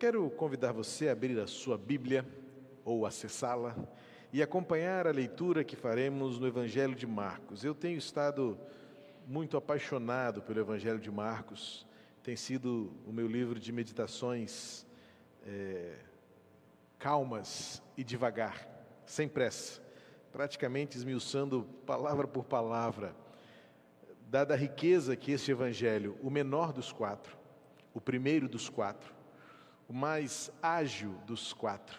Quero convidar você a abrir a sua Bíblia ou acessá-la e acompanhar a leitura que faremos no Evangelho de Marcos. Eu tenho estado muito apaixonado pelo Evangelho de Marcos, tem sido o meu livro de meditações é, calmas e devagar, sem pressa, praticamente esmiuçando palavra por palavra, dada a riqueza que este Evangelho, o menor dos quatro, o primeiro dos quatro, o mais ágil dos quatro,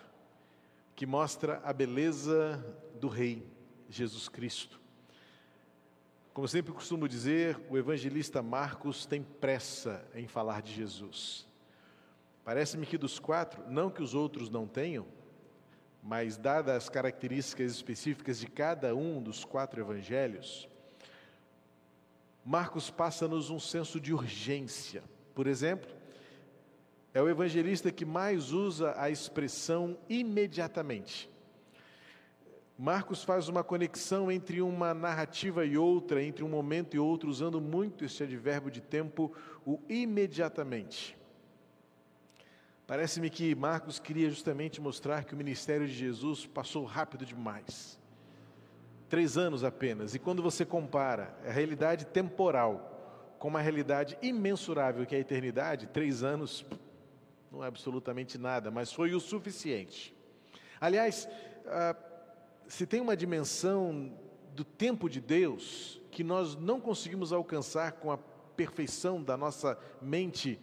que mostra a beleza do Rei Jesus Cristo. Como sempre costumo dizer, o evangelista Marcos tem pressa em falar de Jesus. Parece-me que dos quatro, não que os outros não tenham, mas dadas as características específicas de cada um dos quatro evangelhos, Marcos passa-nos um senso de urgência. Por exemplo, é o evangelista que mais usa a expressão imediatamente. Marcos faz uma conexão entre uma narrativa e outra, entre um momento e outro, usando muito esse advérbio de tempo, o imediatamente. Parece-me que Marcos queria justamente mostrar que o ministério de Jesus passou rápido demais. Três anos apenas. E quando você compara a realidade temporal com uma realidade imensurável que é a eternidade, três anos não é absolutamente nada, mas foi o suficiente. Aliás, ah, se tem uma dimensão do tempo de Deus que nós não conseguimos alcançar com a perfeição da nossa mente,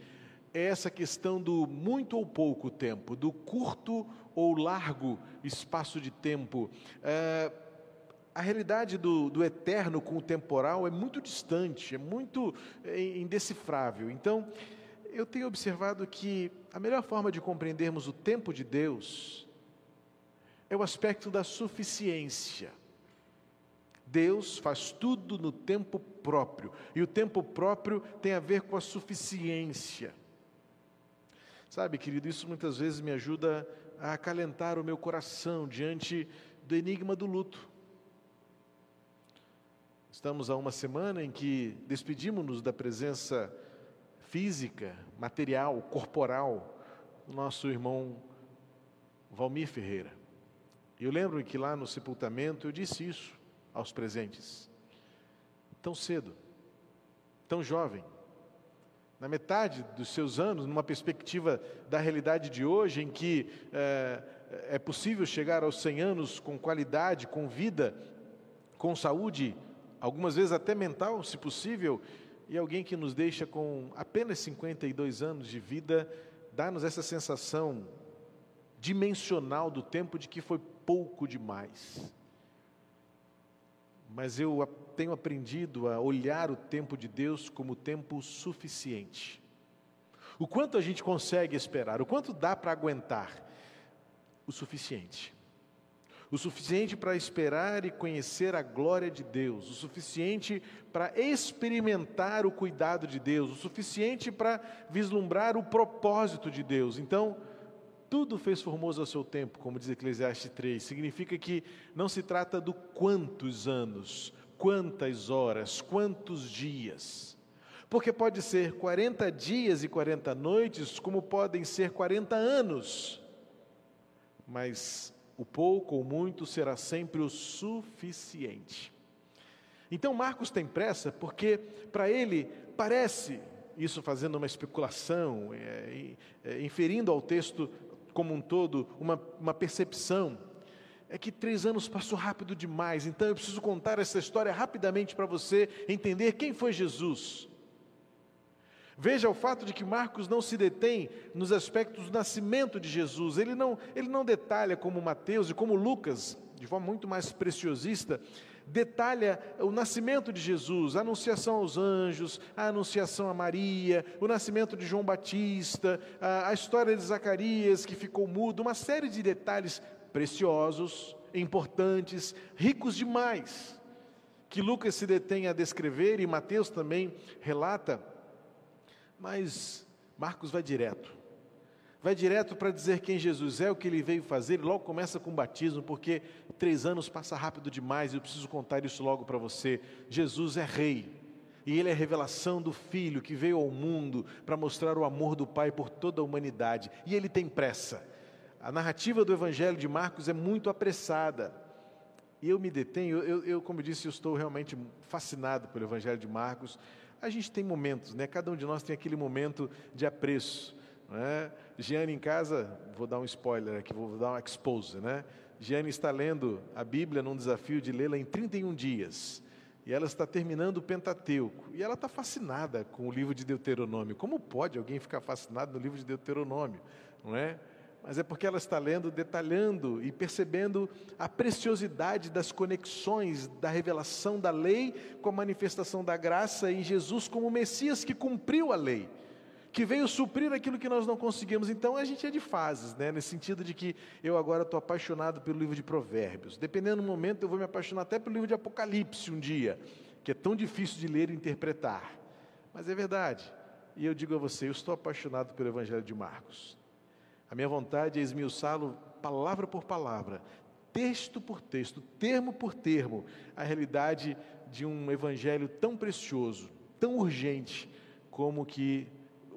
é essa questão do muito ou pouco tempo, do curto ou largo espaço de tempo. É, a realidade do, do, eterno com o temporal é muito distante, é muito é, indecifrável. Então, eu tenho observado que a melhor forma de compreendermos o tempo de Deus é o aspecto da suficiência. Deus faz tudo no tempo próprio, e o tempo próprio tem a ver com a suficiência. Sabe, querido, isso muitas vezes me ajuda a acalentar o meu coração diante do enigma do luto. Estamos há uma semana em que despedimos-nos da presença física, material, corporal, do nosso irmão Valmir Ferreira. Eu lembro que lá no sepultamento eu disse isso aos presentes. Tão cedo, tão jovem, na metade dos seus anos, numa perspectiva da realidade de hoje, em que é, é possível chegar aos 100 anos com qualidade, com vida, com saúde, algumas vezes até mental, se possível, e alguém que nos deixa com apenas 52 anos de vida, dá-nos essa sensação dimensional do tempo de que foi pouco demais. Mas eu tenho aprendido a olhar o tempo de Deus como tempo suficiente. O quanto a gente consegue esperar, o quanto dá para aguentar, o suficiente o suficiente para esperar e conhecer a glória de Deus, o suficiente para experimentar o cuidado de Deus, o suficiente para vislumbrar o propósito de Deus. Então, tudo fez formoso ao seu tempo, como diz Eclesiastes 3. Significa que não se trata do quantos anos, quantas horas, quantos dias. Porque pode ser 40 dias e 40 noites, como podem ser 40 anos. Mas o pouco ou muito será sempre o suficiente. Então Marcos tem pressa porque para ele parece, isso fazendo uma especulação, é, é, inferindo ao texto como um todo uma, uma percepção, é que três anos passou rápido demais, então eu preciso contar essa história rapidamente para você entender quem foi Jesus. Veja o fato de que Marcos não se detém nos aspectos do nascimento de Jesus. Ele não, ele não detalha como Mateus e como Lucas, de forma muito mais preciosista, detalha o nascimento de Jesus, a anunciação aos anjos, a anunciação a Maria, o nascimento de João Batista, a, a história de Zacarias que ficou mudo, uma série de detalhes preciosos, importantes, ricos demais, que Lucas se detém a descrever e Mateus também relata mas Marcos vai direto. Vai direto para dizer quem Jesus é, o que ele veio fazer, e logo começa com o batismo, porque três anos passa rápido demais, e eu preciso contar isso logo para você. Jesus é rei. E ele é a revelação do Filho que veio ao mundo para mostrar o amor do Pai por toda a humanidade. E ele tem pressa. A narrativa do Evangelho de Marcos é muito apressada. E eu me detenho, eu, eu, como eu disse, eu estou realmente fascinado pelo Evangelho de Marcos. A gente tem momentos, né? Cada um de nós tem aquele momento de apreço. Né? Giane em casa, vou dar um spoiler aqui, vou dar um expose, né? Giane está lendo a Bíblia num desafio de lê-la em 31 dias. E ela está terminando o Pentateuco. E ela está fascinada com o livro de Deuteronômio. Como pode alguém ficar fascinado no livro de Deuteronômio? Não é? Mas é porque ela está lendo, detalhando e percebendo a preciosidade das conexões da revelação da lei com a manifestação da graça em Jesus como Messias que cumpriu a lei que veio suprir aquilo que nós não conseguimos. Então a gente é de fases, né? nesse sentido de que eu agora estou apaixonado pelo livro de Provérbios. Dependendo do momento, eu vou me apaixonar até pelo livro de Apocalipse um dia, que é tão difícil de ler e interpretar. Mas é verdade. E eu digo a você, eu estou apaixonado pelo Evangelho de Marcos. A minha vontade é esmiuçá-lo palavra por palavra, texto por texto, termo por termo, a realidade de um evangelho tão precioso, tão urgente, como que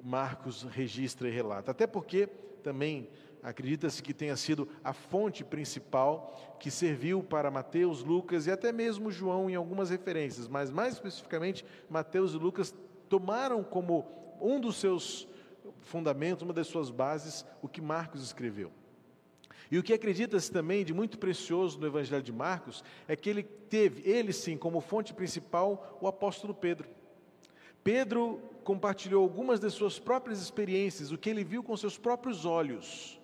Marcos registra e relata. Até porque também acredita-se que tenha sido a fonte principal que serviu para Mateus, Lucas e até mesmo João em algumas referências, mas mais especificamente Mateus e Lucas tomaram como um dos seus fundamentos, uma das suas bases, o que Marcos escreveu. E o que acredita-se também de muito precioso no Evangelho de Marcos é que ele teve, ele sim, como fonte principal, o apóstolo Pedro. Pedro compartilhou algumas de suas próprias experiências, o que ele viu com seus próprios olhos.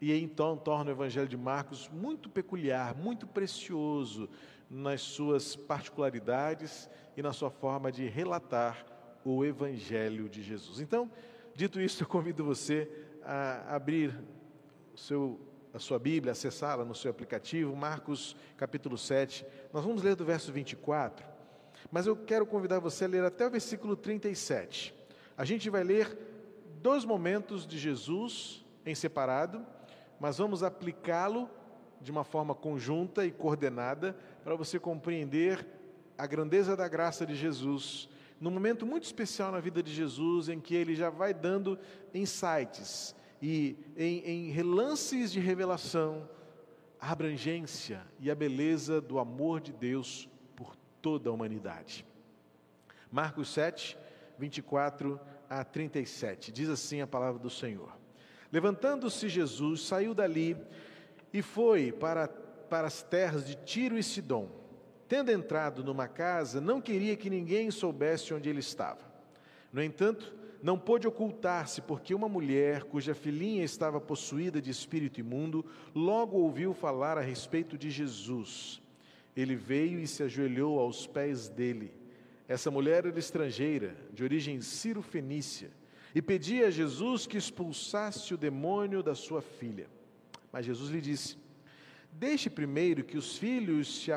E então torna o Evangelho de Marcos muito peculiar, muito precioso nas suas particularidades e na sua forma de relatar o Evangelho de Jesus. Então, dito isso, eu convido você a abrir seu, a sua Bíblia, acessá-la no seu aplicativo, Marcos capítulo 7. Nós vamos ler do verso 24 mas eu quero convidar você a ler até o versículo 37. A gente vai ler dois momentos de Jesus em separado, mas vamos aplicá-lo de uma forma conjunta e coordenada para você compreender a grandeza da graça de Jesus, num momento muito especial na vida de Jesus, em que ele já vai dando insights e em, em relances de revelação a abrangência e a beleza do amor de Deus toda a humanidade. Marcos 7, 24 a 37. Diz assim a palavra do Senhor: Levantando-se Jesus, saiu dali e foi para, para as terras de Tiro e Sidom. Tendo entrado numa casa, não queria que ninguém soubesse onde ele estava. No entanto, não pôde ocultar-se, porque uma mulher cuja filhinha estava possuída de espírito imundo, logo ouviu falar a respeito de Jesus ele veio e se ajoelhou aos pés dele. Essa mulher era estrangeira, de origem ciro-fenícia, e pedia a Jesus que expulsasse o demônio da sua filha. Mas Jesus lhe disse: Deixe primeiro que os filhos se,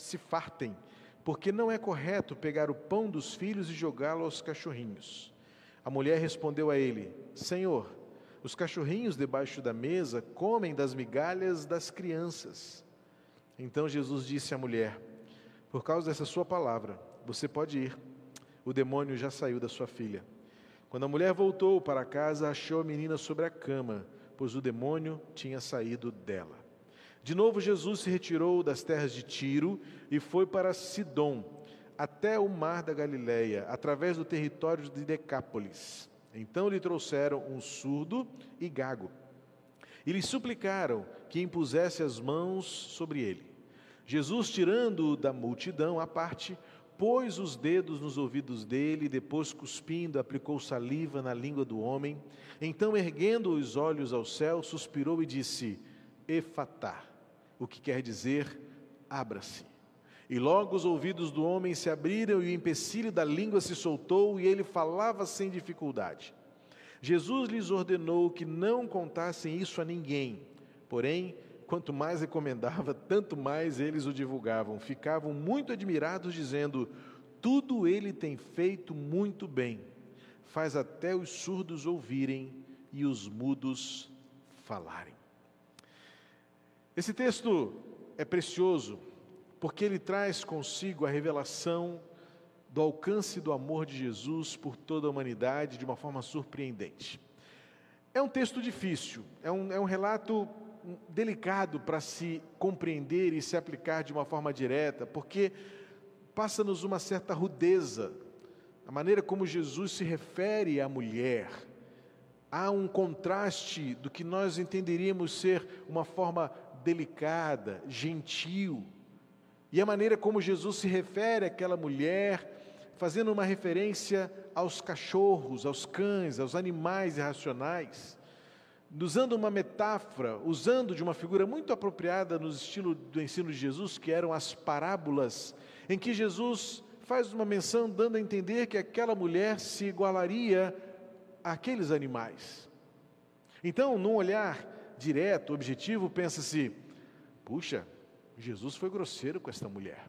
se fartem, porque não é correto pegar o pão dos filhos e jogá-lo aos cachorrinhos. A mulher respondeu a ele: Senhor, os cachorrinhos debaixo da mesa comem das migalhas das crianças. Então Jesus disse à mulher: Por causa dessa sua palavra, você pode ir. O demônio já saiu da sua filha. Quando a mulher voltou para casa, achou a menina sobre a cama, pois o demônio tinha saído dela. De novo, Jesus se retirou das terras de Tiro e foi para Sidom, até o mar da Galileia, através do território de Decápolis. Então lhe trouxeram um surdo e gago. E lhe suplicaram que impusesse as mãos sobre ele. Jesus, tirando-o da multidão à parte, pôs os dedos nos ouvidos dele, depois, cuspindo, aplicou saliva na língua do homem. Então, erguendo os olhos ao céu, suspirou e disse: Efatá, o que quer dizer abra-se. E logo os ouvidos do homem se abriram e o empecilho da língua se soltou e ele falava sem dificuldade. Jesus lhes ordenou que não contassem isso a ninguém, porém, quanto mais recomendava, tanto mais eles o divulgavam. Ficavam muito admirados, dizendo: Tudo ele tem feito muito bem, faz até os surdos ouvirem e os mudos falarem. Esse texto é precioso porque ele traz consigo a revelação do alcance do amor de Jesus por toda a humanidade de uma forma surpreendente. É um texto difícil, é um, é um relato delicado para se compreender e se aplicar de uma forma direta, porque passa-nos uma certa rudeza, a maneira como Jesus se refere à mulher. Há um contraste do que nós entenderíamos ser uma forma delicada, gentil, e a maneira como Jesus se refere àquela mulher fazendo uma referência aos cachorros, aos cães, aos animais irracionais, usando uma metáfora, usando de uma figura muito apropriada no estilo do ensino de Jesus, que eram as parábolas, em que Jesus faz uma menção dando a entender que aquela mulher se igualaria àqueles animais. Então, num olhar direto, objetivo, pensa-se: puxa, Jesus foi grosseiro com esta mulher.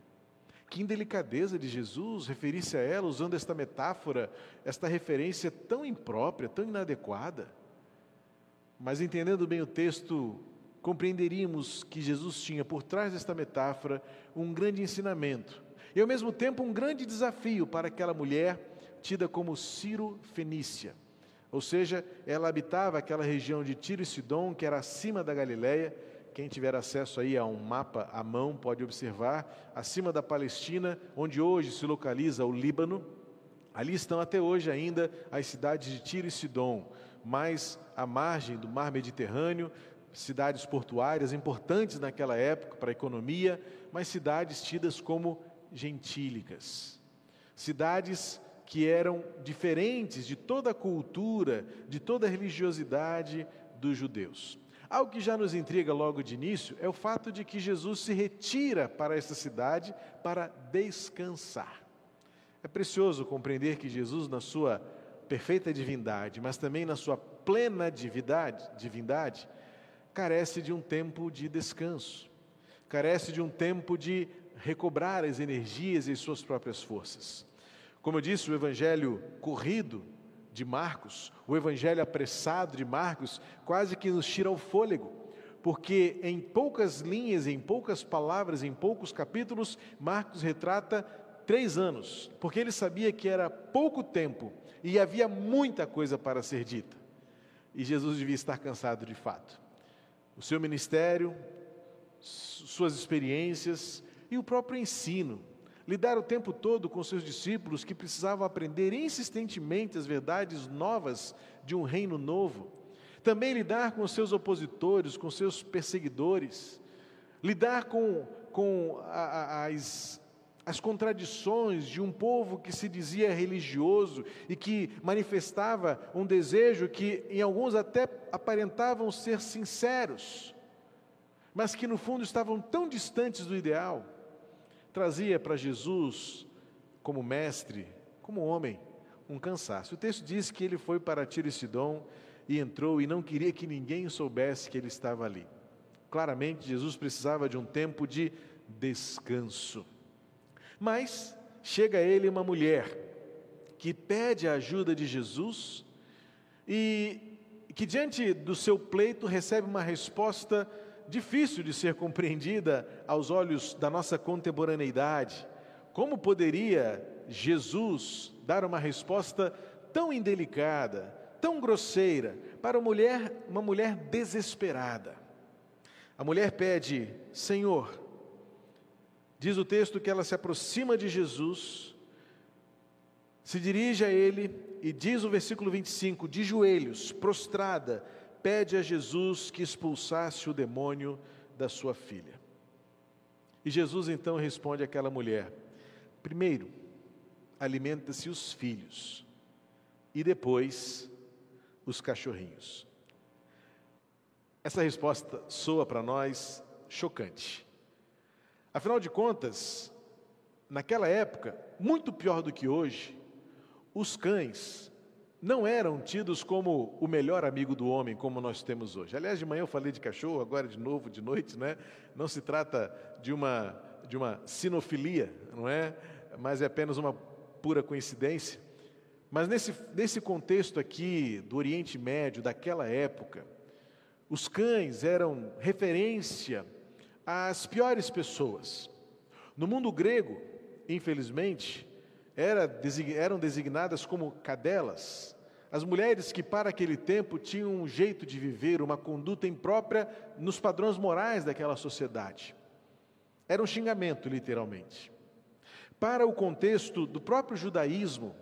Que indelicadeza de Jesus referir-se a ela usando esta metáfora, esta referência tão imprópria, tão inadequada. Mas entendendo bem o texto, compreenderíamos que Jesus tinha por trás desta metáfora um grande ensinamento e ao mesmo tempo um grande desafio para aquela mulher tida como Ciro Fenícia. Ou seja, ela habitava aquela região de Tiro e Sidom, que era acima da Galileia, quem tiver acesso aí a um mapa à mão pode observar, acima da Palestina, onde hoje se localiza o Líbano, ali estão até hoje ainda as cidades de Tiro e Sidom, mais à margem do mar Mediterrâneo, cidades portuárias importantes naquela época para a economia, mas cidades tidas como gentílicas. Cidades que eram diferentes de toda a cultura, de toda a religiosidade dos judeus. Algo que já nos intriga logo de início é o fato de que Jesus se retira para essa cidade para descansar. É precioso compreender que Jesus, na sua perfeita divindade, mas também na sua plena divindade, divindade carece de um tempo de descanso, carece de um tempo de recobrar as energias e as suas próprias forças. Como eu disse, o evangelho corrido de Marcos, o evangelho apressado de Marcos, quase que nos tira o fôlego, porque em poucas linhas, em poucas palavras, em poucos capítulos, Marcos retrata três anos, porque ele sabia que era pouco tempo e havia muita coisa para ser dita. E Jesus devia estar cansado de fato. O seu ministério, suas experiências e o próprio ensino lidar o tempo todo com seus discípulos que precisavam aprender insistentemente as verdades novas de um reino novo. Também lidar com seus opositores, com seus perseguidores. Lidar com, com a, a, as, as contradições de um povo que se dizia religioso e que manifestava um desejo que, em alguns, até aparentavam ser sinceros, mas que, no fundo, estavam tão distantes do ideal trazia para Jesus, como mestre, como homem, um cansaço. O texto diz que ele foi para Tiro e e entrou e não queria que ninguém soubesse que ele estava ali. Claramente, Jesus precisava de um tempo de descanso. Mas chega a ele uma mulher que pede a ajuda de Jesus e que, diante do seu pleito, recebe uma resposta difícil de ser compreendida aos olhos da nossa contemporaneidade. Como poderia Jesus dar uma resposta tão indelicada, tão grosseira para uma mulher, uma mulher desesperada? A mulher pede: Senhor, diz o texto que ela se aproxima de Jesus, se dirige a ele e diz o versículo 25, de joelhos, prostrada, pede a Jesus que expulsasse o demônio da sua filha. E Jesus então responde àquela mulher: primeiro, alimenta-se os filhos, e depois os cachorrinhos. Essa resposta soa para nós chocante. Afinal de contas, naquela época, muito pior do que hoje, os cães não eram tidos como o melhor amigo do homem, como nós temos hoje. Aliás, de manhã eu falei de cachorro, agora de novo, de noite, né? Não se trata de uma, de uma sinofilia, não é? Mas é apenas uma pura coincidência. Mas nesse, nesse contexto aqui do Oriente Médio, daquela época, os cães eram referência às piores pessoas. No mundo grego, infelizmente, eram designadas como cadelas. As mulheres que, para aquele tempo, tinham um jeito de viver, uma conduta imprópria nos padrões morais daquela sociedade. Era um xingamento, literalmente. Para o contexto do próprio judaísmo,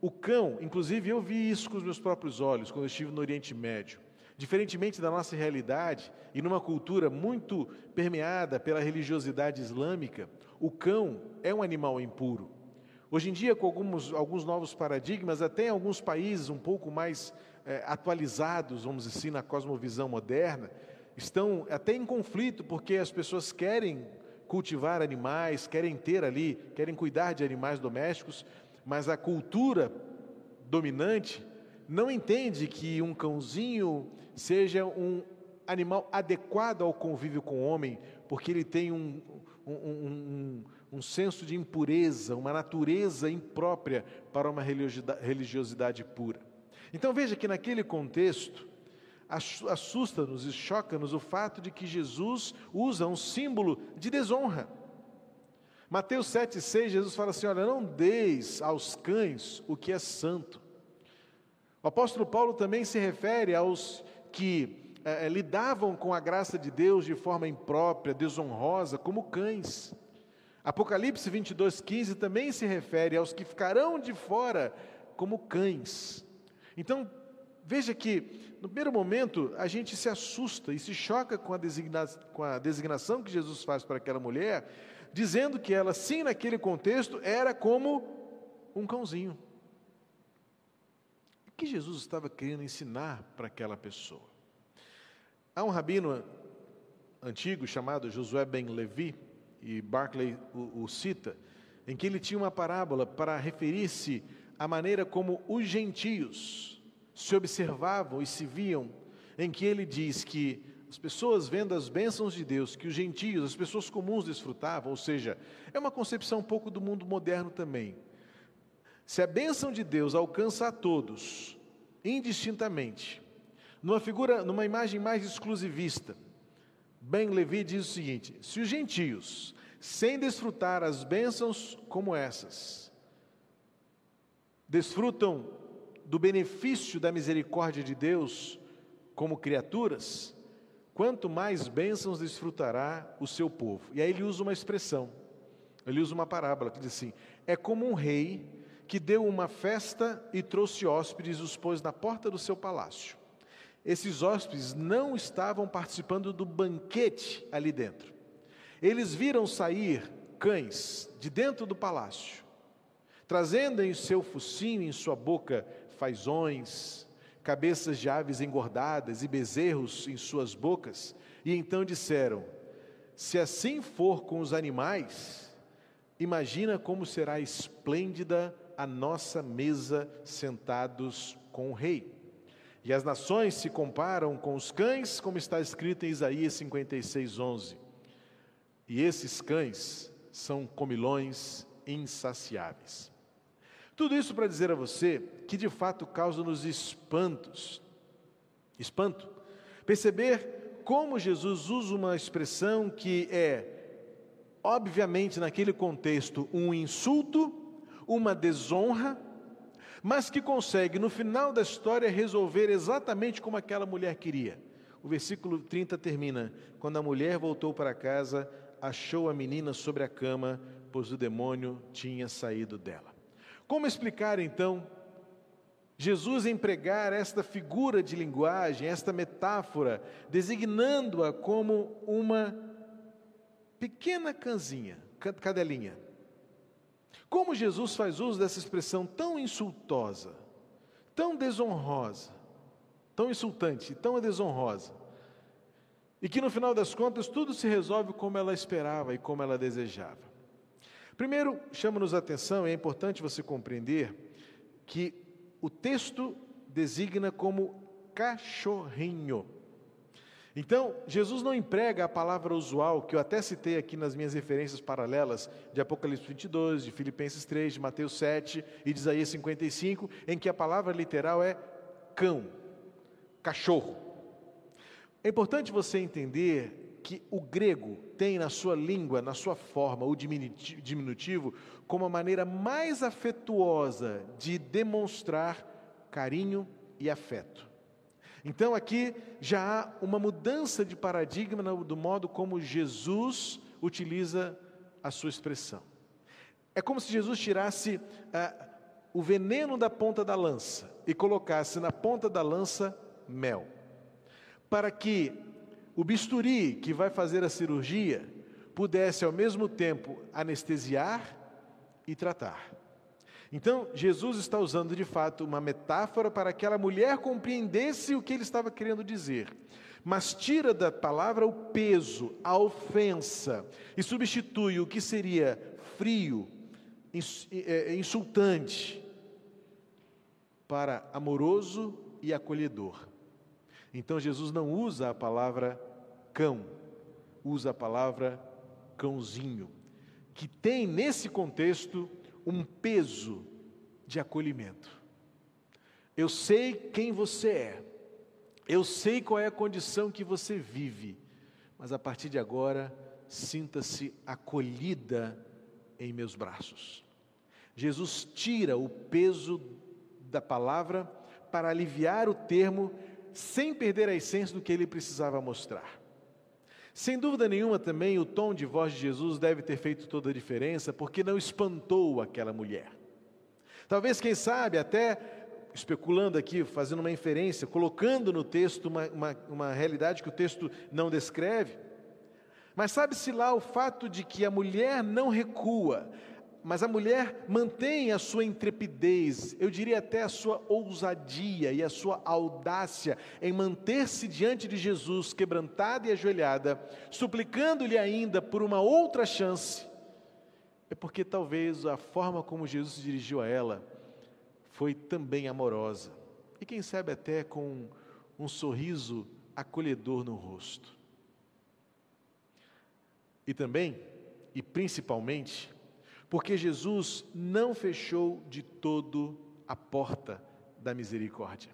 o cão, inclusive eu vi isso com os meus próprios olhos quando eu estive no Oriente Médio. Diferentemente da nossa realidade e numa cultura muito permeada pela religiosidade islâmica, o cão é um animal impuro. Hoje em dia, com alguns, alguns novos paradigmas, até em alguns países um pouco mais é, atualizados, vamos dizer assim, na cosmovisão moderna, estão até em conflito, porque as pessoas querem cultivar animais, querem ter ali, querem cuidar de animais domésticos, mas a cultura dominante não entende que um cãozinho seja um animal adequado ao convívio com o homem, porque ele tem um, um, um, um senso de impureza, uma natureza imprópria para uma religiosidade pura. Então veja que naquele contexto, assusta-nos e choca-nos o fato de que Jesus usa um símbolo de desonra. Mateus 7,6, Jesus fala assim: Olha, não deis aos cães o que é santo. O apóstolo Paulo também se refere aos que é, lidavam com a graça de Deus de forma imprópria, desonrosa, como cães. Apocalipse 22, 15 também se refere aos que ficarão de fora como cães. Então, veja que, no primeiro momento, a gente se assusta e se choca com a, designa com a designação que Jesus faz para aquela mulher, dizendo que ela, sim, naquele contexto, era como um cãozinho. O que Jesus estava querendo ensinar para aquela pessoa? Há um rabino antigo chamado Josué Ben Levi, e Barclay o, o cita, em que ele tinha uma parábola para referir-se à maneira como os gentios se observavam e se viam, em que ele diz que as pessoas vendo as bênçãos de Deus, que os gentios, as pessoas comuns desfrutavam, ou seja, é uma concepção um pouco do mundo moderno também. Se a bênção de Deus alcança a todos, indistintamente, numa figura, numa imagem mais exclusivista, Ben Levi diz o seguinte: se os gentios, sem desfrutar as bênçãos como essas, desfrutam do benefício da misericórdia de Deus como criaturas, quanto mais bênçãos desfrutará o seu povo. E aí ele usa uma expressão, ele usa uma parábola que diz assim: é como um rei que deu uma festa e trouxe hóspedes e os pôs na porta do seu palácio esses hóspedes não estavam participando do banquete ali dentro. Eles viram sair cães de dentro do palácio, trazendo em seu focinho, em sua boca, fazões, cabeças de aves engordadas e bezerros em suas bocas, e então disseram: Se assim for com os animais, imagina como será esplêndida a nossa mesa sentados com o rei. E as nações se comparam com os cães, como está escrito em Isaías 56, 11. E esses cães são comilões insaciáveis. Tudo isso para dizer a você que de fato causa-nos espantos. Espanto. Perceber como Jesus usa uma expressão que é, obviamente, naquele contexto, um insulto, uma desonra, mas que consegue, no final da história, resolver exatamente como aquela mulher queria. O versículo 30 termina: Quando a mulher voltou para casa, achou a menina sobre a cama, pois o demônio tinha saído dela. Como explicar então Jesus empregar esta figura de linguagem, esta metáfora, designando-a como uma pequena canzinha, cadelinha, como Jesus faz uso dessa expressão tão insultosa, tão desonrosa, tão insultante, tão desonrosa, e que no final das contas tudo se resolve como ela esperava e como ela desejava. Primeiro, chama-nos a atenção, é importante você compreender que o texto designa como cachorrinho. Então, Jesus não emprega a palavra usual, que eu até citei aqui nas minhas referências paralelas, de Apocalipse 22, de Filipenses 3, de Mateus 7 e de Isaías 55, em que a palavra literal é cão, cachorro. É importante você entender que o grego tem na sua língua, na sua forma, o diminutivo, como a maneira mais afetuosa de demonstrar carinho e afeto. Então aqui já há uma mudança de paradigma do modo como Jesus utiliza a sua expressão. É como se Jesus tirasse ah, o veneno da ponta da lança e colocasse na ponta da lança mel, para que o bisturi que vai fazer a cirurgia pudesse ao mesmo tempo anestesiar e tratar. Então, Jesus está usando de fato uma metáfora para que aquela mulher compreendesse o que ele estava querendo dizer, mas tira da palavra o peso, a ofensa, e substitui o que seria frio, é, insultante, para amoroso e acolhedor. Então, Jesus não usa a palavra cão, usa a palavra cãozinho, que tem nesse contexto um peso de acolhimento. Eu sei quem você é, eu sei qual é a condição que você vive, mas a partir de agora, sinta-se acolhida em meus braços. Jesus tira o peso da palavra para aliviar o termo sem perder a essência do que ele precisava mostrar. Sem dúvida nenhuma, também o tom de voz de Jesus deve ter feito toda a diferença, porque não espantou aquela mulher. Talvez, quem sabe, até especulando aqui, fazendo uma inferência, colocando no texto uma, uma, uma realidade que o texto não descreve, mas sabe-se lá o fato de que a mulher não recua, mas a mulher mantém a sua intrepidez, eu diria até a sua ousadia e a sua audácia em manter-se diante de Jesus, quebrantada e ajoelhada, suplicando-lhe ainda por uma outra chance, é porque talvez a forma como Jesus se dirigiu a ela foi também amorosa, e quem sabe até com um sorriso acolhedor no rosto. E também, e principalmente, porque Jesus não fechou de todo a porta da misericórdia.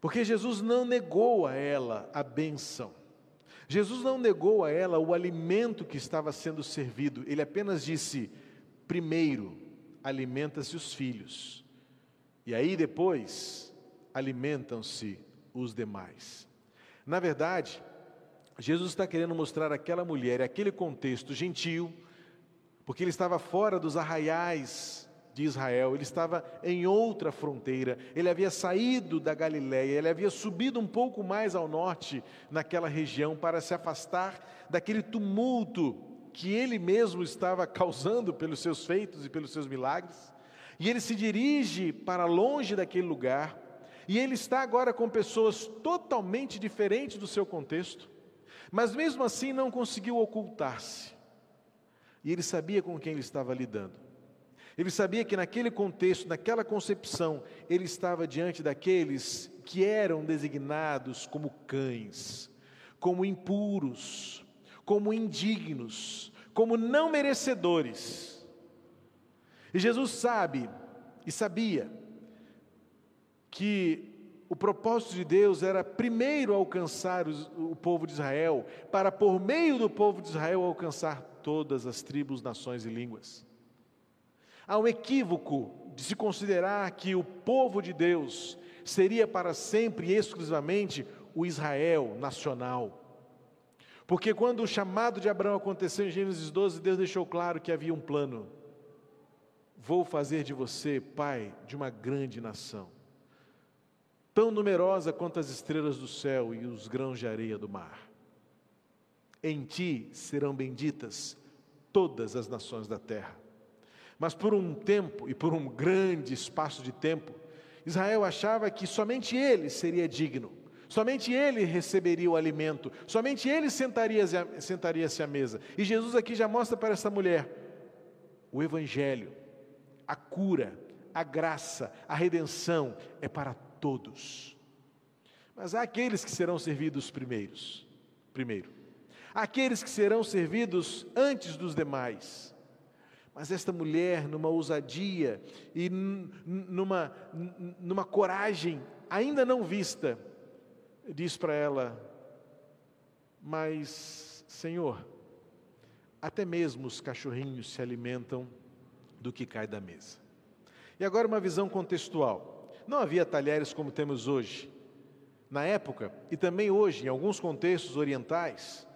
Porque Jesus não negou a ela a benção. Jesus não negou a ela o alimento que estava sendo servido. Ele apenas disse: primeiro, alimenta-se os filhos. E aí depois, alimentam-se os demais. Na verdade, Jesus está querendo mostrar àquela mulher, aquele contexto gentil, porque ele estava fora dos arraiais de Israel, ele estava em outra fronteira, ele havia saído da Galiléia, ele havia subido um pouco mais ao norte naquela região para se afastar daquele tumulto que ele mesmo estava causando pelos seus feitos e pelos seus milagres. E ele se dirige para longe daquele lugar, e ele está agora com pessoas totalmente diferentes do seu contexto, mas mesmo assim não conseguiu ocultar-se. E ele sabia com quem ele estava lidando. Ele sabia que naquele contexto, naquela concepção, ele estava diante daqueles que eram designados como cães, como impuros, como indignos, como não merecedores. E Jesus sabe e sabia que o propósito de Deus era primeiro alcançar o povo de Israel, para por meio do povo de Israel alcançar todas as tribos, nações e línguas. Há um equívoco de se considerar que o povo de Deus seria para sempre e exclusivamente o Israel nacional. Porque quando o chamado de Abraão aconteceu em Gênesis 12, Deus deixou claro que havia um plano. Vou fazer de você pai de uma grande nação, tão numerosa quanto as estrelas do céu e os grãos de areia do mar. Em ti serão benditas todas as nações da terra. Mas por um tempo e por um grande espaço de tempo, Israel achava que somente ele seria digno, somente ele receberia o alimento, somente ele sentaria-se sentaria à mesa. E Jesus aqui já mostra para essa mulher o Evangelho, a cura, a graça, a redenção é para todos. Mas há aqueles que serão servidos primeiros, primeiro aqueles que serão servidos antes dos demais. Mas esta mulher, numa ousadia e numa, numa coragem ainda não vista, diz para ela: Mas, Senhor, até mesmo os cachorrinhos se alimentam do que cai da mesa. E agora uma visão contextual. Não havia talheres como temos hoje. Na época, e também hoje, em alguns contextos orientais,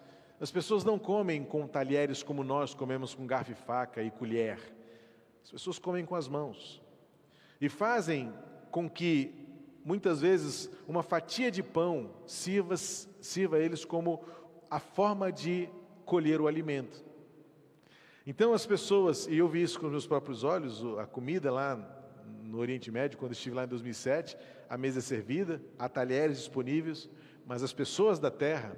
as pessoas não comem com talheres como nós comemos com garfo e faca e colher. As pessoas comem com as mãos. E fazem com que, muitas vezes, uma fatia de pão sirva, sirva a eles como a forma de colher o alimento. Então as pessoas, e eu vi isso com os meus próprios olhos, a comida lá no Oriente Médio, quando estive lá em 2007, a mesa é servida, há talheres disponíveis, mas as pessoas da terra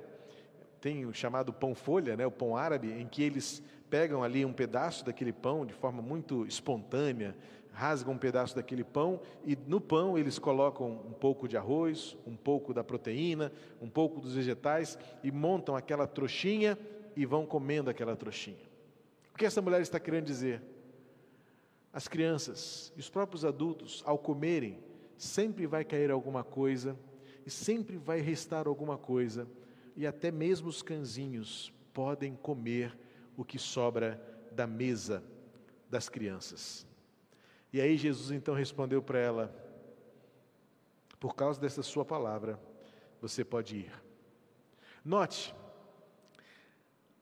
têm o chamado pão folha, né, o pão árabe, em que eles pegam ali um pedaço daquele pão de forma muito espontânea, rasgam um pedaço daquele pão e no pão eles colocam um pouco de arroz, um pouco da proteína, um pouco dos vegetais e montam aquela trouxinha e vão comendo aquela trouxinha. O que essa mulher está querendo dizer? As crianças e os próprios adultos, ao comerem, sempre vai cair alguma coisa e sempre vai restar alguma coisa, e até mesmo os cãezinhos podem comer o que sobra da mesa das crianças. E aí Jesus então respondeu para ela: Por causa dessa sua palavra, você pode ir. Note,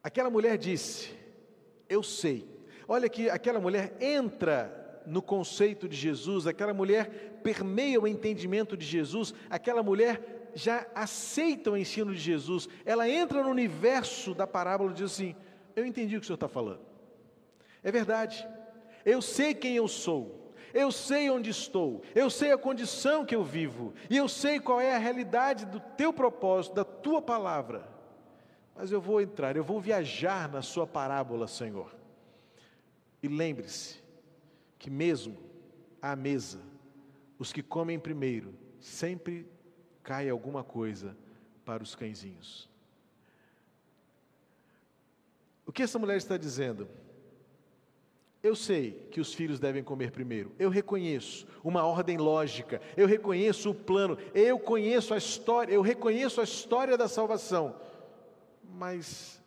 aquela mulher disse: Eu sei. Olha que aquela mulher entra no conceito de Jesus, aquela mulher permeia o entendimento de Jesus, aquela mulher já aceita o ensino de Jesus, ela entra no universo da parábola e diz assim: Eu entendi o que o senhor está falando. É verdade. Eu sei quem eu sou, eu sei onde estou, eu sei a condição que eu vivo, e eu sei qual é a realidade do teu propósito, da tua palavra. Mas eu vou entrar, eu vou viajar na sua parábola, Senhor. E lembre-se que, mesmo à mesa, os que comem primeiro, sempre cai alguma coisa para os cãezinhos. O que essa mulher está dizendo? Eu sei que os filhos devem comer primeiro. Eu reconheço uma ordem lógica. Eu reconheço o plano. Eu conheço a história. Eu reconheço a história da salvação. Mas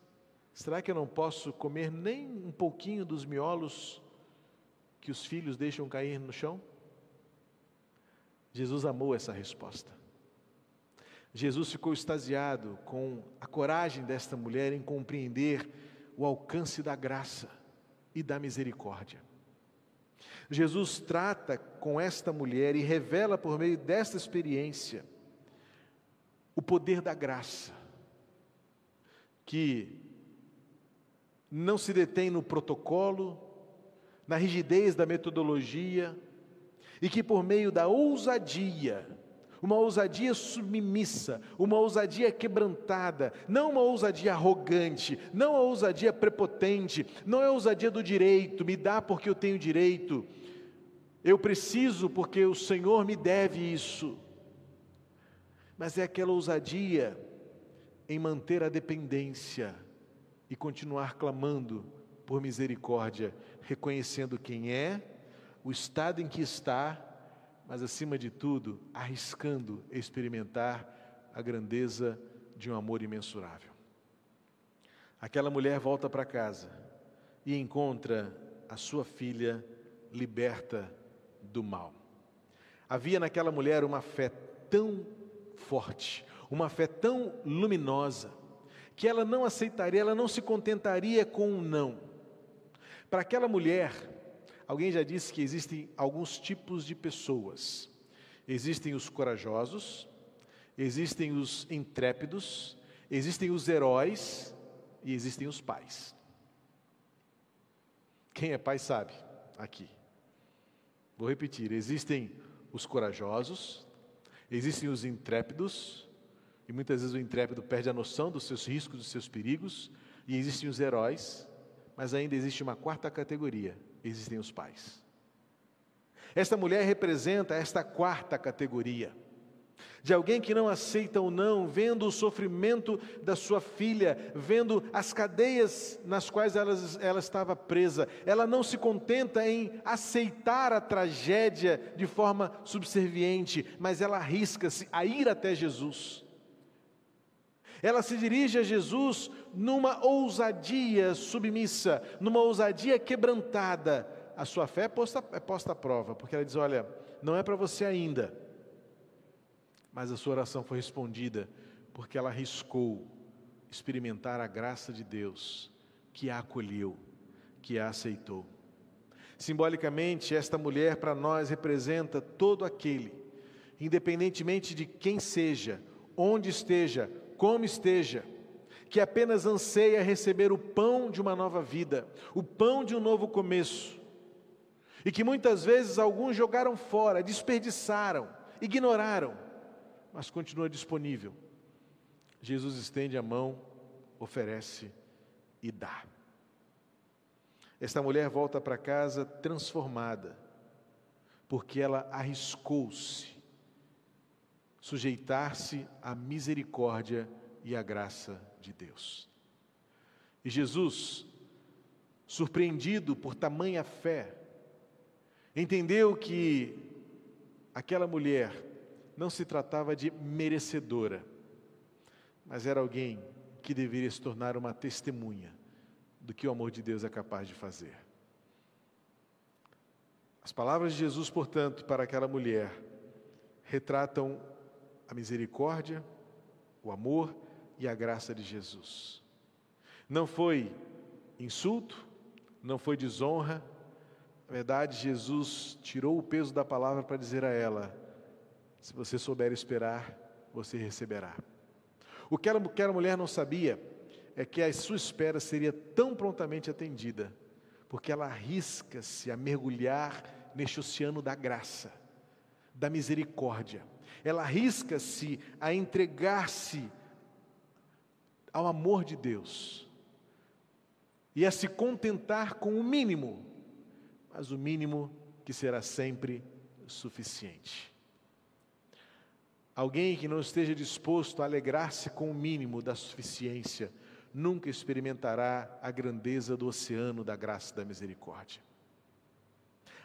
será que eu não posso comer nem um pouquinho dos miolos que os filhos deixam cair no chão? Jesus amou essa resposta. Jesus ficou extasiado com a coragem desta mulher em compreender o alcance da graça e da misericórdia. Jesus trata com esta mulher e revela por meio desta experiência o poder da graça, que não se detém no protocolo, na rigidez da metodologia, e que por meio da ousadia, uma ousadia submissa, uma ousadia quebrantada, não uma ousadia arrogante, não uma ousadia prepotente, não é a ousadia do direito, me dá porque eu tenho direito, eu preciso porque o Senhor me deve isso, mas é aquela ousadia em manter a dependência e continuar clamando por misericórdia, reconhecendo quem é, o estado em que está mas acima de tudo, arriscando experimentar a grandeza de um amor imensurável. Aquela mulher volta para casa e encontra a sua filha liberta do mal. Havia naquela mulher uma fé tão forte, uma fé tão luminosa, que ela não aceitaria, ela não se contentaria com um não. Para aquela mulher, Alguém já disse que existem alguns tipos de pessoas. Existem os corajosos, existem os intrépidos, existem os heróis e existem os pais. Quem é pai sabe aqui. Vou repetir: existem os corajosos, existem os intrépidos, e muitas vezes o intrépido perde a noção dos seus riscos, dos seus perigos, e existem os heróis, mas ainda existe uma quarta categoria, existem os pais. Esta mulher representa esta quarta categoria, de alguém que não aceita ou não, vendo o sofrimento da sua filha, vendo as cadeias nas quais ela, ela estava presa, ela não se contenta em aceitar a tragédia de forma subserviente, mas ela arrisca-se a ir até Jesus. Ela se dirige a Jesus numa ousadia submissa, numa ousadia quebrantada. A sua fé é posta, é posta à prova, porque ela diz: Olha, não é para você ainda, mas a sua oração foi respondida, porque ela arriscou experimentar a graça de Deus, que a acolheu, que a aceitou. Simbolicamente, esta mulher para nós representa todo aquele, independentemente de quem seja, onde esteja, como esteja, que apenas anseia receber o pão de uma nova vida, o pão de um novo começo, e que muitas vezes alguns jogaram fora, desperdiçaram, ignoraram, mas continua disponível. Jesus estende a mão, oferece e dá. Esta mulher volta para casa transformada, porque ela arriscou-se sujeitar-se à misericórdia e à graça de Deus. E Jesus, surpreendido por tamanha fé, entendeu que aquela mulher não se tratava de merecedora, mas era alguém que deveria se tornar uma testemunha do que o amor de Deus é capaz de fazer. As palavras de Jesus, portanto, para aquela mulher, retratam a misericórdia, o amor e a graça de Jesus. Não foi insulto, não foi desonra, na verdade, Jesus tirou o peso da palavra para dizer a ela: se você souber esperar, você receberá. O que aquela mulher não sabia é que a sua espera seria tão prontamente atendida, porque ela arrisca-se a mergulhar neste oceano da graça, da misericórdia. Ela arrisca-se a entregar-se ao amor de Deus e a se contentar com o mínimo, mas o mínimo que será sempre suficiente. Alguém que não esteja disposto a alegrar-se com o mínimo da suficiência, nunca experimentará a grandeza do oceano da graça e da misericórdia.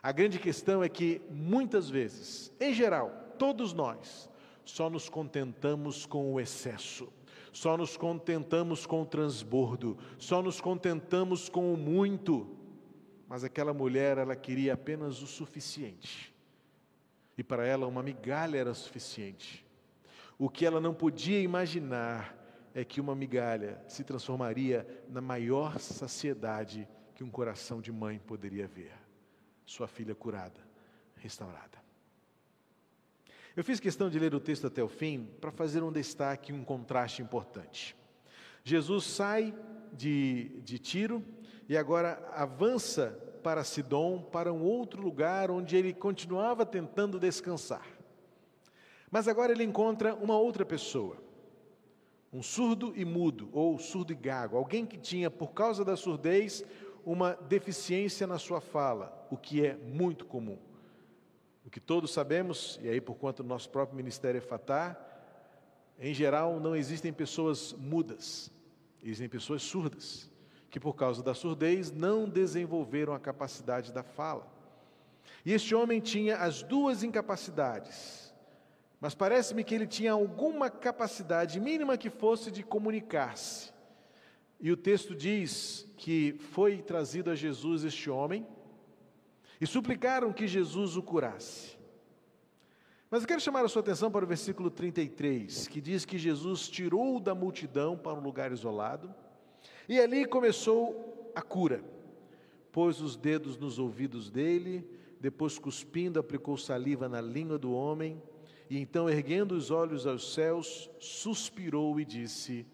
A grande questão é que, muitas vezes, em geral, todos nós, só nos contentamos com o excesso, só nos contentamos com o transbordo, só nos contentamos com o muito. Mas aquela mulher, ela queria apenas o suficiente. E para ela, uma migalha era suficiente. O que ela não podia imaginar é que uma migalha se transformaria na maior saciedade que um coração de mãe poderia ver. Sua filha curada, restaurada. Eu fiz questão de ler o texto até o fim para fazer um destaque, um contraste importante. Jesus sai de, de Tiro e agora avança para Sidom, para um outro lugar onde ele continuava tentando descansar. Mas agora ele encontra uma outra pessoa, um surdo e mudo, ou surdo e gago, alguém que tinha, por causa da surdez, uma deficiência na sua fala, o que é muito comum. O que todos sabemos, e aí por conta do nosso próprio ministério é Fatah, em geral não existem pessoas mudas, existem pessoas surdas, que por causa da surdez não desenvolveram a capacidade da fala. E este homem tinha as duas incapacidades, mas parece-me que ele tinha alguma capacidade, mínima que fosse, de comunicar-se. E o texto diz que foi trazido a Jesus este homem e suplicaram que Jesus o curasse. Mas eu quero chamar a sua atenção para o versículo 33, que diz que Jesus tirou da multidão para um lugar isolado e ali começou a cura. Pôs os dedos nos ouvidos dele, depois cuspindo, aplicou saliva na língua do homem e então, erguendo os olhos aos céus, suspirou e disse: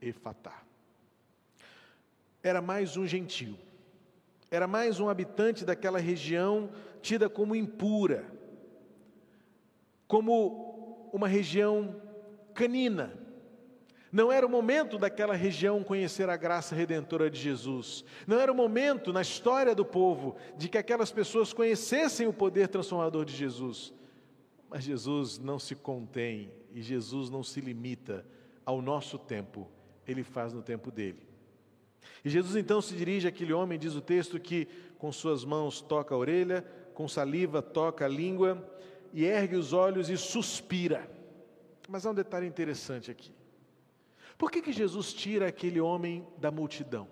Efatá. Era mais um gentio, era mais um habitante daquela região tida como impura, como uma região canina. Não era o momento daquela região conhecer a graça redentora de Jesus. Não era o momento na história do povo de que aquelas pessoas conhecessem o poder transformador de Jesus. Mas Jesus não se contém e Jesus não se limita ao nosso tempo, ele faz no tempo dele. E Jesus então se dirige àquele homem, diz o texto, que com suas mãos toca a orelha, com saliva toca a língua e ergue os olhos e suspira. Mas há um detalhe interessante aqui. Por que, que Jesus tira aquele homem da multidão?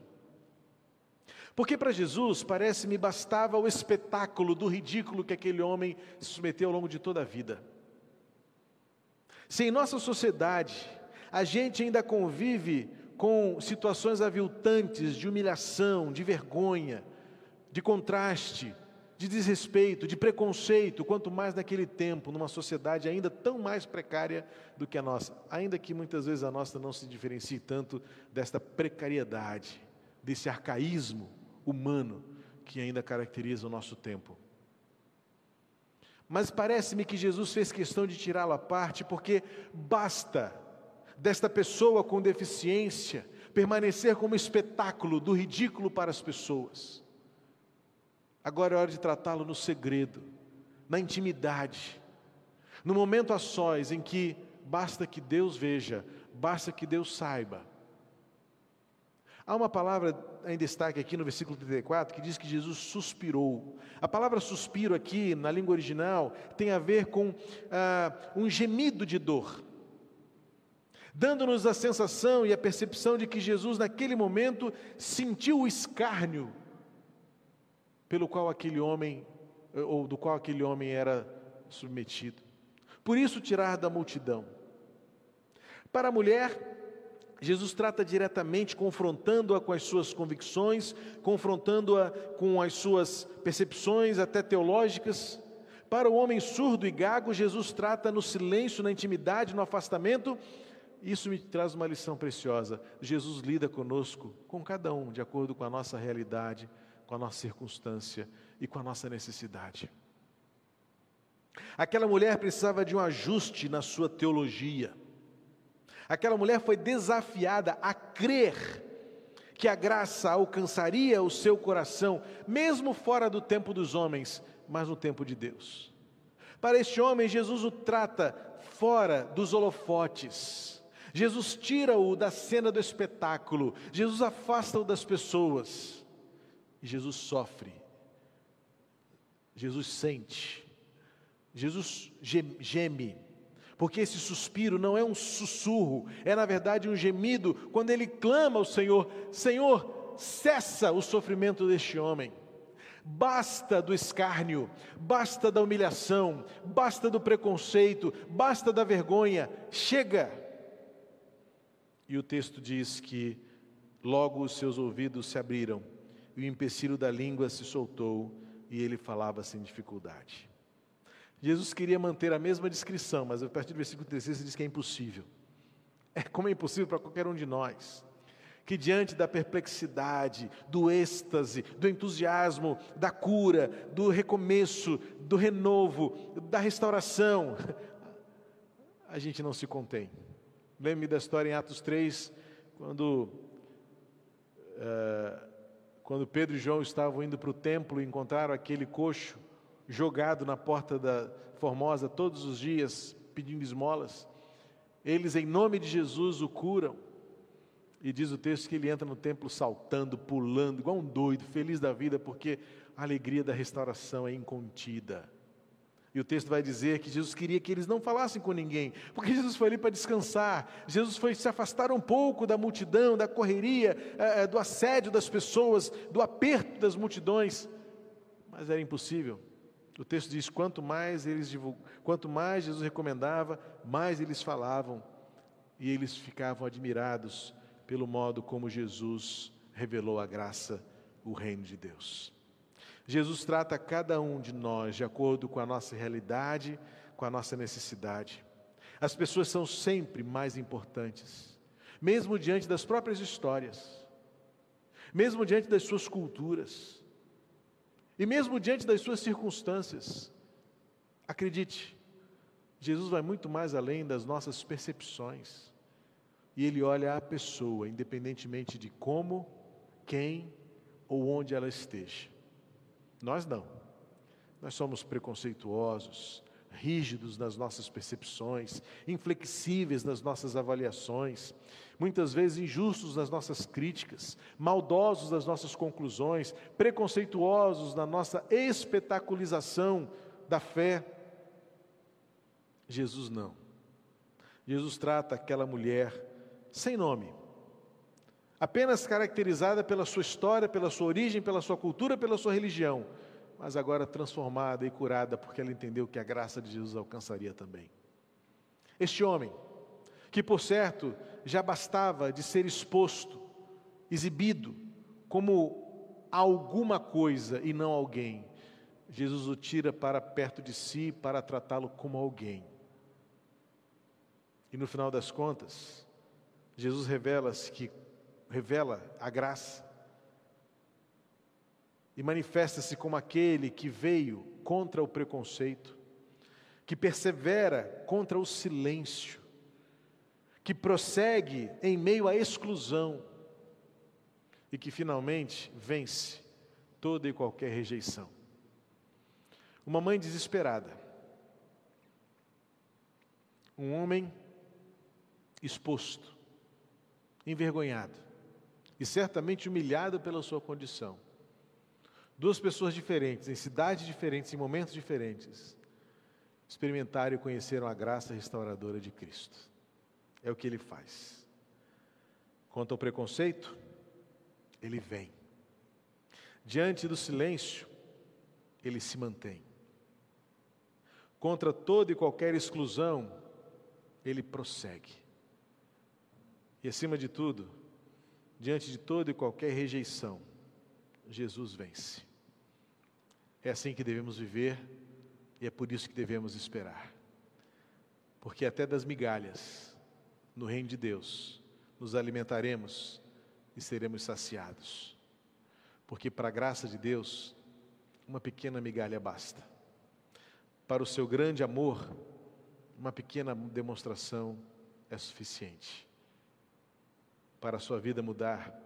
Porque para Jesus, parece-me, bastava o espetáculo do ridículo que aquele homem se submeteu ao longo de toda a vida. Se em nossa sociedade a gente ainda convive com situações aviltantes de humilhação, de vergonha, de contraste, de desrespeito, de preconceito, quanto mais naquele tempo, numa sociedade ainda tão mais precária do que a nossa, ainda que muitas vezes a nossa não se diferencie tanto desta precariedade, desse arcaísmo humano que ainda caracteriza o nosso tempo. Mas parece-me que Jesus fez questão de tirá-lo à parte, porque basta desta pessoa com deficiência permanecer como espetáculo do ridículo para as pessoas. Agora é hora de tratá-lo no segredo, na intimidade, no momento a sós em que basta que Deus veja, basta que Deus saiba Há uma palavra em destaque aqui no versículo 34 que diz que Jesus suspirou. A palavra suspiro aqui, na língua original, tem a ver com ah, um gemido de dor, dando-nos a sensação e a percepção de que Jesus, naquele momento, sentiu o escárnio pelo qual aquele homem, ou do qual aquele homem era submetido. Por isso, tirar da multidão. Para a mulher, Jesus trata diretamente, confrontando-a com as suas convicções, confrontando-a com as suas percepções, até teológicas. Para o homem surdo e gago, Jesus trata no silêncio, na intimidade, no afastamento. Isso me traz uma lição preciosa. Jesus lida conosco, com cada um, de acordo com a nossa realidade, com a nossa circunstância e com a nossa necessidade. Aquela mulher precisava de um ajuste na sua teologia. Aquela mulher foi desafiada a crer que a graça alcançaria o seu coração, mesmo fora do tempo dos homens, mas no tempo de Deus. Para este homem, Jesus o trata fora dos holofotes. Jesus tira-o da cena do espetáculo. Jesus afasta-o das pessoas. E Jesus sofre. Jesus sente. Jesus geme porque esse suspiro não é um sussurro, é na verdade um gemido, quando ele clama ao Senhor: Senhor, cessa o sofrimento deste homem. Basta do escárnio, basta da humilhação, basta do preconceito, basta da vergonha, chega. E o texto diz que logo os seus ouvidos se abriram e o empecilho da língua se soltou e ele falava sem dificuldade. Jesus queria manter a mesma descrição, mas a partir do versículo 16 ele diz que é impossível. É como é impossível para qualquer um de nós. Que diante da perplexidade, do êxtase, do entusiasmo, da cura, do recomeço, do renovo, da restauração, a gente não se contém. Lembre-me da história em Atos 3, quando, uh, quando Pedro e João estavam indo para o templo e encontraram aquele coxo jogado na porta da Formosa todos os dias, pedindo esmolas. Eles, em nome de Jesus, o curam. E diz o texto que ele entra no templo saltando, pulando, igual um doido, feliz da vida, porque a alegria da restauração é incontida. E o texto vai dizer que Jesus queria que eles não falassem com ninguém, porque Jesus foi ali para descansar. Jesus foi se afastar um pouco da multidão, da correria, eh, eh, do assédio das pessoas, do aperto das multidões. Mas era impossível. O texto diz: quanto mais eles divulg... quanto mais Jesus recomendava, mais eles falavam, e eles ficavam admirados pelo modo como Jesus revelou a graça, o reino de Deus. Jesus trata cada um de nós de acordo com a nossa realidade, com a nossa necessidade. As pessoas são sempre mais importantes, mesmo diante das próprias histórias, mesmo diante das suas culturas. E mesmo diante das suas circunstâncias, acredite, Jesus vai muito mais além das nossas percepções. E ele olha a pessoa, independentemente de como, quem ou onde ela esteja. Nós não. Nós somos preconceituosos, rígidos nas nossas percepções, inflexíveis nas nossas avaliações, muitas vezes injustos nas nossas críticas, maldosos nas nossas conclusões, preconceituosos na nossa espetaculização da fé. Jesus não. Jesus trata aquela mulher sem nome, apenas caracterizada pela sua história, pela sua origem, pela sua cultura, pela sua religião, mas agora transformada e curada porque ela entendeu que a graça de Jesus alcançaria também. Este homem, que por certo já bastava de ser exposto, exibido como alguma coisa e não alguém, Jesus o tira para perto de si para tratá-lo como alguém. E no final das contas, Jesus revela-se que revela a graça e manifesta-se como aquele que veio contra o preconceito, que persevera contra o silêncio, que prossegue em meio à exclusão e que finalmente vence toda e qualquer rejeição. Uma mãe desesperada, um homem exposto, envergonhado, e certamente humilhado pela sua condição. Duas pessoas diferentes, em cidades diferentes, em momentos diferentes, experimentaram e conheceram a graça restauradora de Cristo. É o que ele faz. Quanto ao preconceito, ele vem. Diante do silêncio, ele se mantém. Contra toda e qualquer exclusão, ele prossegue. E acima de tudo, diante de toda e qualquer rejeição, Jesus vence. É assim que devemos viver e é por isso que devemos esperar. Porque até das migalhas, no reino de Deus, nos alimentaremos e seremos saciados. Porque para a graça de Deus, uma pequena migalha basta. Para o seu grande amor, uma pequena demonstração é suficiente para a sua vida mudar,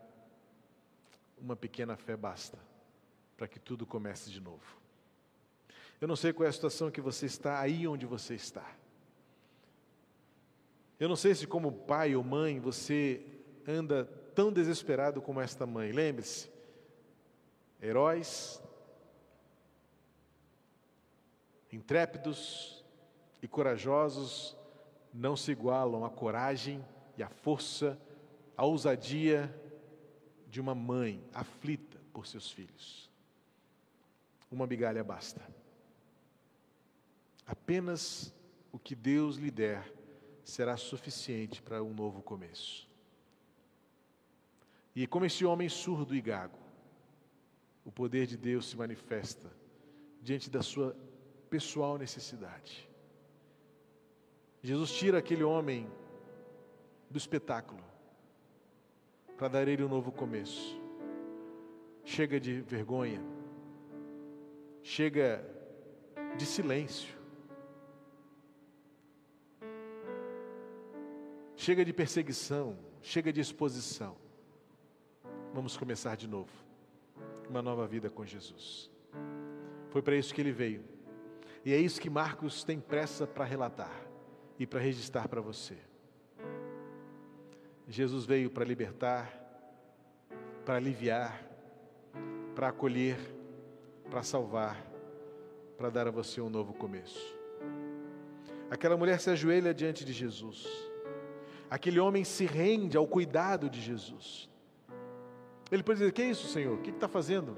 uma pequena fé basta para que tudo comece de novo. Eu não sei qual é a situação que você está aí onde você está. Eu não sei se, como pai ou mãe, você anda tão desesperado como esta mãe. Lembre-se: heróis, intrépidos e corajosos não se igualam à coragem e à força a ousadia de uma mãe aflita por seus filhos. Uma migalha basta. Apenas o que Deus lhe der será suficiente para um novo começo. E como esse homem surdo e gago, o poder de Deus se manifesta diante da sua pessoal necessidade. Jesus tira aquele homem do espetáculo para dar ele um novo começo. Chega de vergonha, chega de silêncio, chega de perseguição, chega de exposição. Vamos começar de novo, uma nova vida com Jesus. Foi para isso que ele veio, e é isso que Marcos tem pressa para relatar e para registrar para você. Jesus veio para libertar, para aliviar, para acolher, para salvar, para dar a você um novo começo. Aquela mulher se ajoelha diante de Jesus. Aquele homem se rende ao cuidado de Jesus. Ele pode dizer: Que é isso, Senhor? O que está fazendo?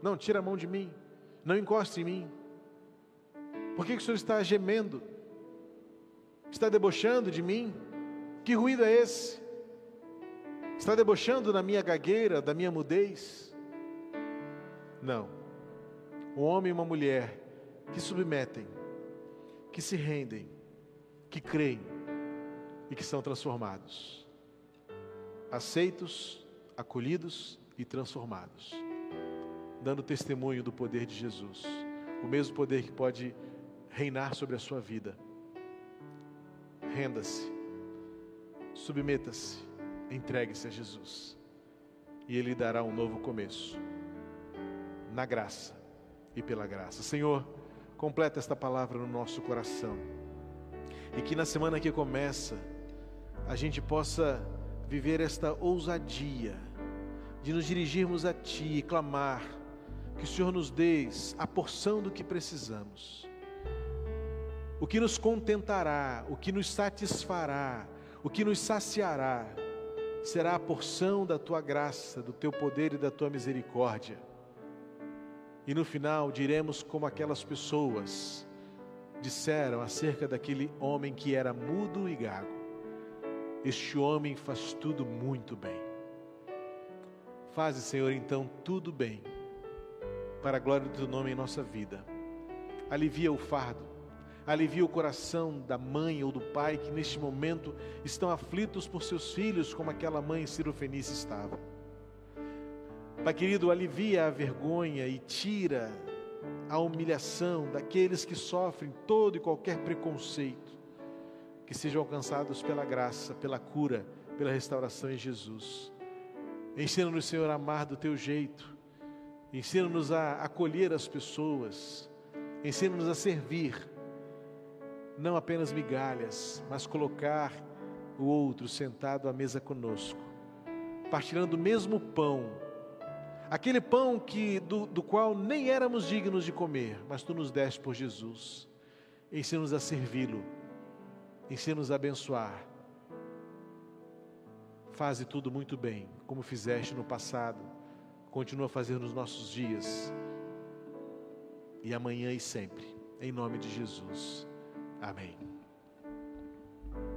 Não, tira a mão de mim. Não encoste em mim. Por que, que o Senhor está gemendo? Está debochando de mim? Que ruído é esse? Está debochando da minha gagueira, da minha mudez? Não. Um homem e uma mulher que submetem, que se rendem, que creem e que são transformados. Aceitos, acolhidos e transformados. Dando testemunho do poder de Jesus. O mesmo poder que pode reinar sobre a sua vida. Renda-se. Submeta-se Entregue-se a Jesus. E Ele dará um novo começo, na graça e pela graça. Senhor, completa esta palavra no nosso coração. E que na semana que começa a gente possa viver esta ousadia de nos dirigirmos a Ti e clamar que o Senhor nos dê a porção do que precisamos, o que nos contentará, o que nos satisfará, o que nos saciará será a porção da tua graça, do teu poder e da tua misericórdia. E no final diremos como aquelas pessoas disseram acerca daquele homem que era mudo e gago: Este homem faz tudo muito bem. Faze, Senhor, então tudo bem, para a glória do teu nome em nossa vida. Alivia o fardo, alivia o coração da mãe ou do pai que neste momento estão aflitos por seus filhos, como aquela mãe Cirofenice estava. Pai querido, alivia a vergonha e tira a humilhação daqueles que sofrem todo e qualquer preconceito, que sejam alcançados pela graça, pela cura, pela restauração em Jesus. Ensina-nos, Senhor, a amar do teu jeito, ensina-nos a acolher as pessoas, ensina-nos a servir, não apenas migalhas, mas colocar o outro sentado à mesa conosco, partilhando o mesmo pão aquele pão que do, do qual nem éramos dignos de comer, mas tu nos deste por Jesus. Ensina-nos a servi-lo, ensina-nos a abençoar. Faze tudo muito bem, como fizeste no passado, continua a fazer nos nossos dias, e amanhã e sempre, em nome de Jesus. Amém.